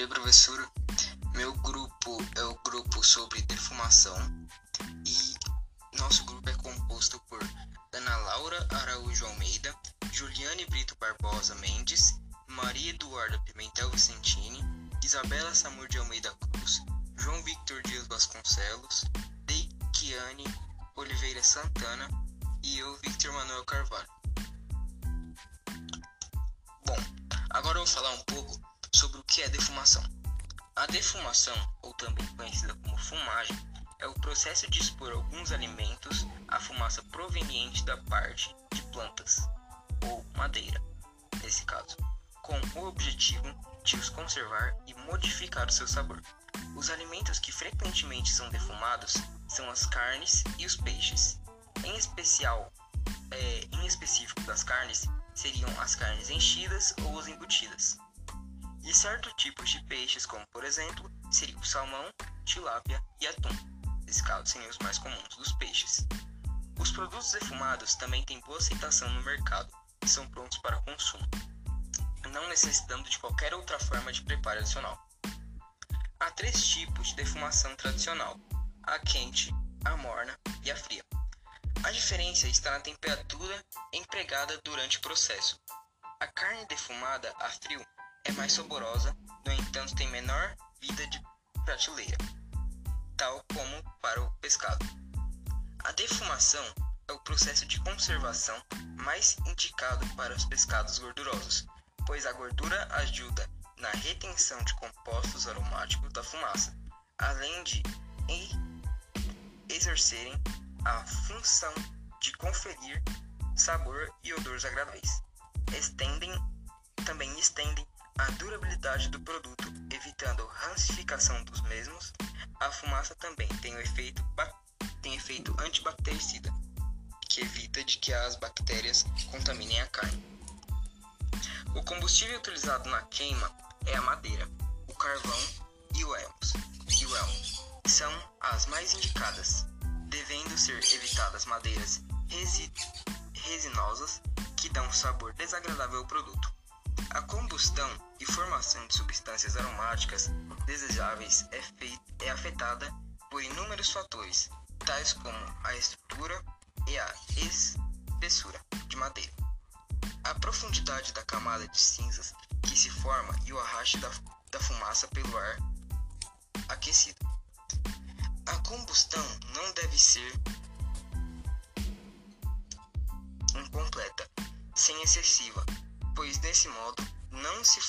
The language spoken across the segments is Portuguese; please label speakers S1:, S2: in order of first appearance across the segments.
S1: dia, professora. Meu grupo é o grupo sobre defumação e nosso grupo é composto por Ana Laura Araújo Almeida, Juliane Brito Barbosa Mendes, Maria Eduarda Pimentel Vicentini, Isabela Samur de Almeida Cruz, João Victor Dias Vasconcelos, Deikiane Oliveira Santana e eu, Victor Manuel Carvalho. Bom, agora eu vou falar um pouco sobre o que é defumação. A defumação, ou também conhecida como fumagem, é o processo de expor alguns alimentos à fumaça proveniente da parte de plantas ou madeira, nesse caso, com o objetivo de os conservar e modificar o seu sabor. Os alimentos que frequentemente são defumados são as carnes e os peixes. Em especial, é, em específico das carnes, seriam as carnes enchidas ou as embutidas. E certos tipos de peixes, como por exemplo, seria o salmão, tilápia e atum. Esses casos seriam os mais comuns dos peixes. Os produtos defumados também têm boa aceitação no mercado e são prontos para consumo, não necessitando de qualquer outra forma de preparo adicional. Há três tipos de defumação tradicional: a quente, a morna e a fria. A diferença está na temperatura empregada durante o processo. A carne defumada a frio é mais saborosa, no entanto tem menor vida de prateleira, tal como para o pescado. A defumação é o processo de conservação mais indicado para os pescados gordurosos, pois a gordura ajuda na retenção de compostos aromáticos da fumaça, além de exercerem a função de conferir sabor e odores agradáveis. Estendem, também estendem a durabilidade do produto, evitando rancificação dos mesmos. A fumaça também tem efeito, tem efeito antibactericida, que evita de que as bactérias contaminem a carne. O combustível utilizado na queima é a madeira, o carvão e o elmo. E o elmo são as mais indicadas, devendo ser evitadas madeiras resi resinosas que dão um sabor desagradável ao produto. A combustão e formação de substâncias aromáticas desejáveis é, feita, é afetada por inúmeros fatores, tais como a estrutura e a espessura de madeira, a profundidade da camada de cinzas que se forma e o arraste da, da fumaça pelo ar aquecido. A combustão não deve ser incompleta, sem excessiva, pois desse modo não se,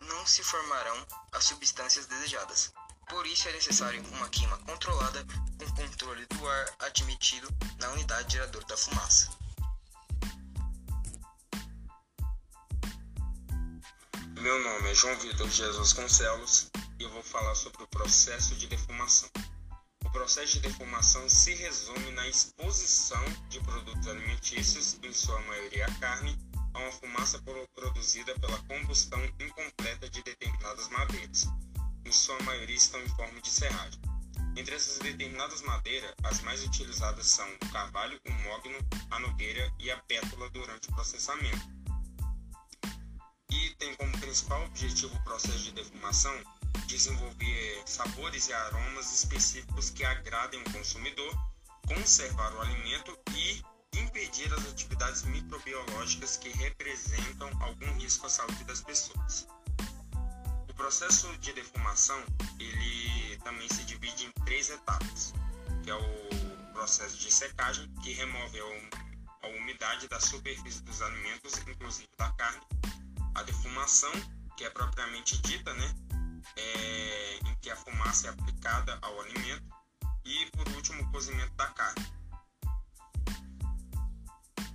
S1: não se formarão as substâncias desejadas. Por isso é necessário uma queima controlada com controle do ar admitido na unidade geradora da fumaça.
S2: Meu nome é João Vitor Jesus Concelos e eu vou falar sobre o processo de defumação. O processo de defumação se resume na exposição de produtos alimentícios, em sua maioria a carne, uma fumaça produzida pela combustão incompleta de determinadas madeiras. Em sua maioria estão em forma de serragem. Entre essas determinadas madeiras, as mais utilizadas são o carvalho, o mogno, a nogueira e a pétula durante o processamento. E tem como principal objetivo o processo de defumação desenvolver sabores e aromas específicos que agradem o consumidor, conservar o alimento e impedir as atividades microbiológicas que representam algum risco à saúde das pessoas. O processo de defumação ele também se divide em três etapas, que é o processo de secagem, que remove a umidade da superfície dos alimentos, inclusive da carne, a defumação, que é propriamente dita, né, é, em que a fumaça é aplicada ao alimento, e por último o cozimento da carne.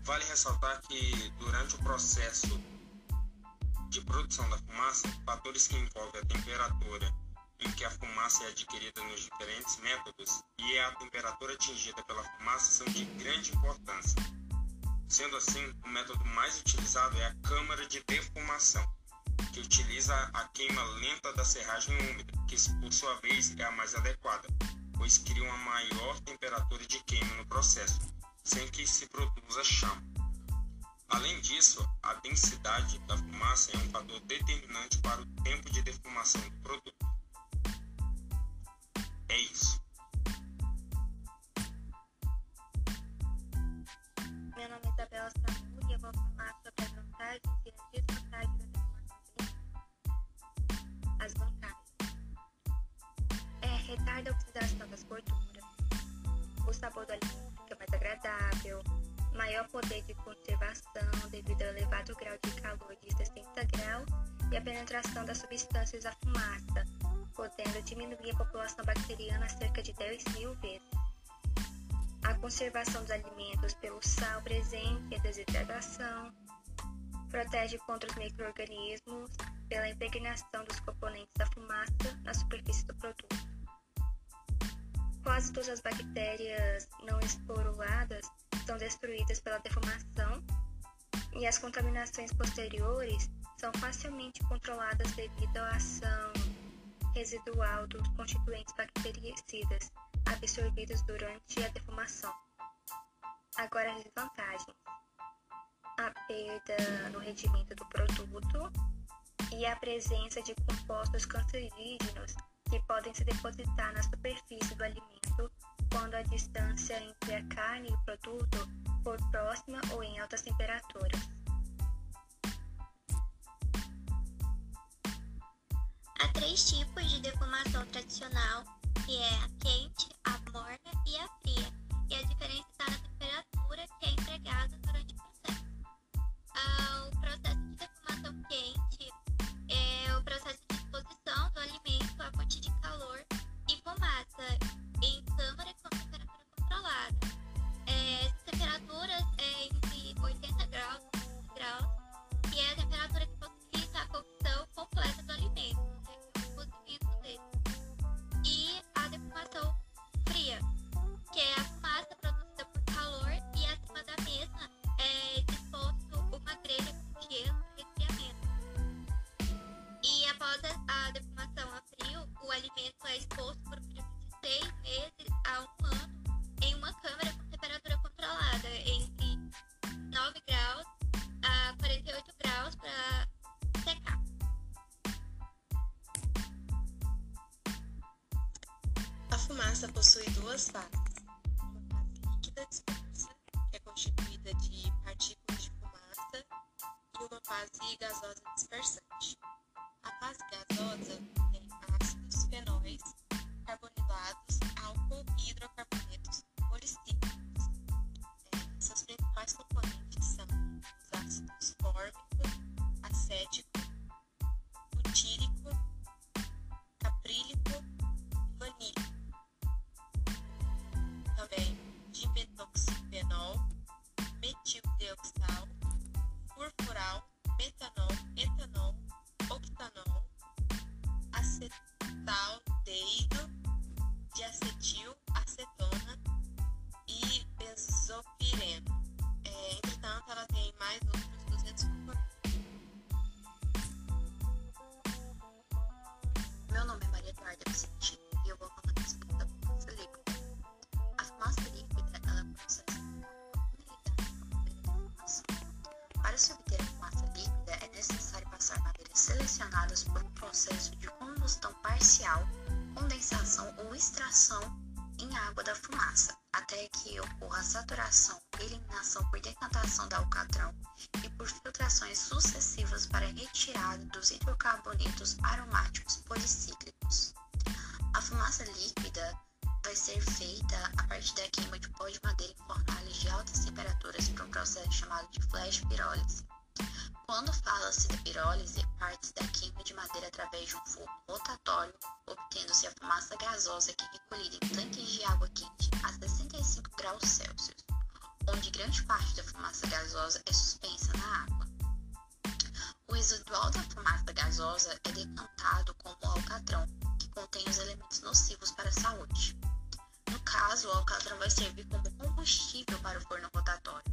S2: Vale ressaltar que durante o processo de produção da fumaça, fatores que envolvem a temperatura em que a fumaça é adquirida nos diferentes métodos e a temperatura atingida pela fumaça são de grande importância. Sendo assim, o método mais utilizado é a câmara de defumação, que utiliza a queima lenta da serragem úmida, que por sua vez é a mais adequada, pois cria uma maior temperatura de queima no processo, sem que se produza chama. Além disso, a densidade da fumaça é um fator determinante para o tempo de defumação do produto. É isso.
S3: Meu nome é Isabela Samu e eu vou falar sobre as vantagens e as desvantagens da defumação. As vantagens. É, retarda a oxidação maior poder de conservação devido ao elevado grau de calor de 60 graus e a penetração das substâncias da fumaça, podendo diminuir a população bacteriana cerca de 10 mil vezes. A conservação dos alimentos pelo sal presente e a desidratação, protege contra os micro-organismos pela impregnação dos componentes da fumaça na superfície do produto. Quase todas as bactérias não esporuladas são destruídas pela defumação e as contaminações posteriores são facilmente controladas devido à ação residual dos constituintes bactericidas absorvidos durante a defumação. Agora as desvantagens. A perda no rendimento do produto e a presença de compostos cancerígenos que podem se depositar na superfície do alimento quando a distância entre a carne e o produto for próxima ou em altas temperaturas.
S4: Há três tipos de defumação tradicional, que é a quente, a morna e a fria, e a diferença está na A fumaça
S5: possui duas fases. Uma fase líquida dispersa, que é constituída de partículas de fumaça, e uma fase gasosa dispersante. A fase gasosa tem ácidos, fenóis, carbonilados, álcool e hidrocarbonetos policíclicos. É, seus principais componentes são os ácidos fórmico, acético,
S6: date saturação, eliminação por decantação da alcatrão e por filtrações sucessivas para retirada dos hidrocarbonetos aromáticos policíclicos. A fumaça líquida vai ser feita a partir da queima de pó de madeira em fornalhas de altas temperaturas por um processo chamado de flash pirólise. Quando fala-se da pirólise, parte-se da queima de madeira através de um forno rotatório, obtendo-se a fumaça gasosa que é recolhida em tanques de água quente grande parte da fumaça gasosa é suspensa na água. O residual da fumaça gasosa é decantado como alcatrão, que contém os elementos nocivos para a saúde. No caso, o alcatrão vai servir como combustível para o forno rotatório.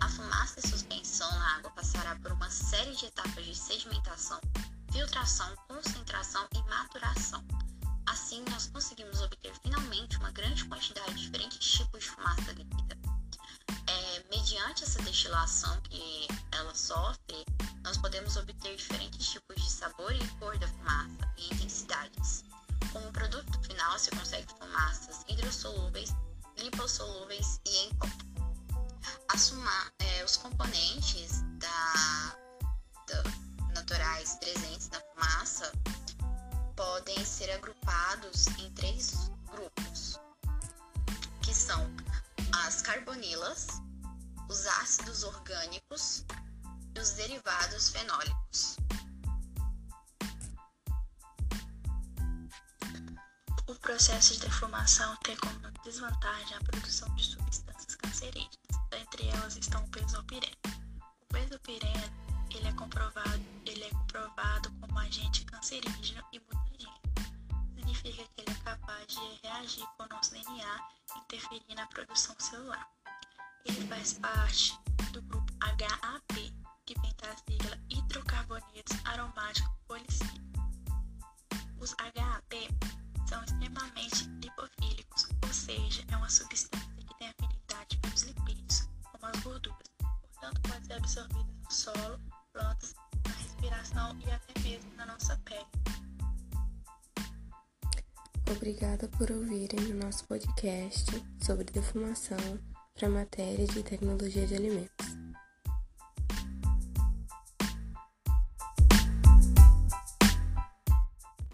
S6: A fumaça e suspensão na água passará por uma série de etapas de sedimentação, filtração, concentração e maturação. Assim, nós conseguimos obter finalmente uma grande quantidade de diferentes tipos de fumaça líquida. Mediante essa destilação, que ela sofre, nós podemos obter diferentes tipos de sabor e cor da fumaça e intensidades. Com o produto final se consegue fumaças hidrossolúveis, lipossolúveis e em pó. É, os componentes da, da naturais presentes na fumaça podem ser agrupados em três grupos, que são as carbonilas, os ácidos orgânicos e os derivados fenólicos.
S7: O processo de defumação tem como desvantagem a produção de substâncias cancerígenas. Entre elas estão o benzopireno. O benzopireno ele é comprovado, ele é comprovado como agente cancerígeno e mutagênico. Significa que ele é capaz de reagir com o nosso DNA e interferir na produção celular. Ele faz parte do grupo HAP, que vem da sigla hidrocarbonetos aromáticos policíclicos. Os HAP são extremamente lipofílicos, ou seja, é uma substância que tem afinidade pelos lipídios, como as gorduras. Portanto, pode ser absorvida no solo, plantas, na respiração e até mesmo na nossa pele.
S8: Obrigada por ouvirem o nosso podcast sobre defumação para a matéria de tecnologia de alimentos.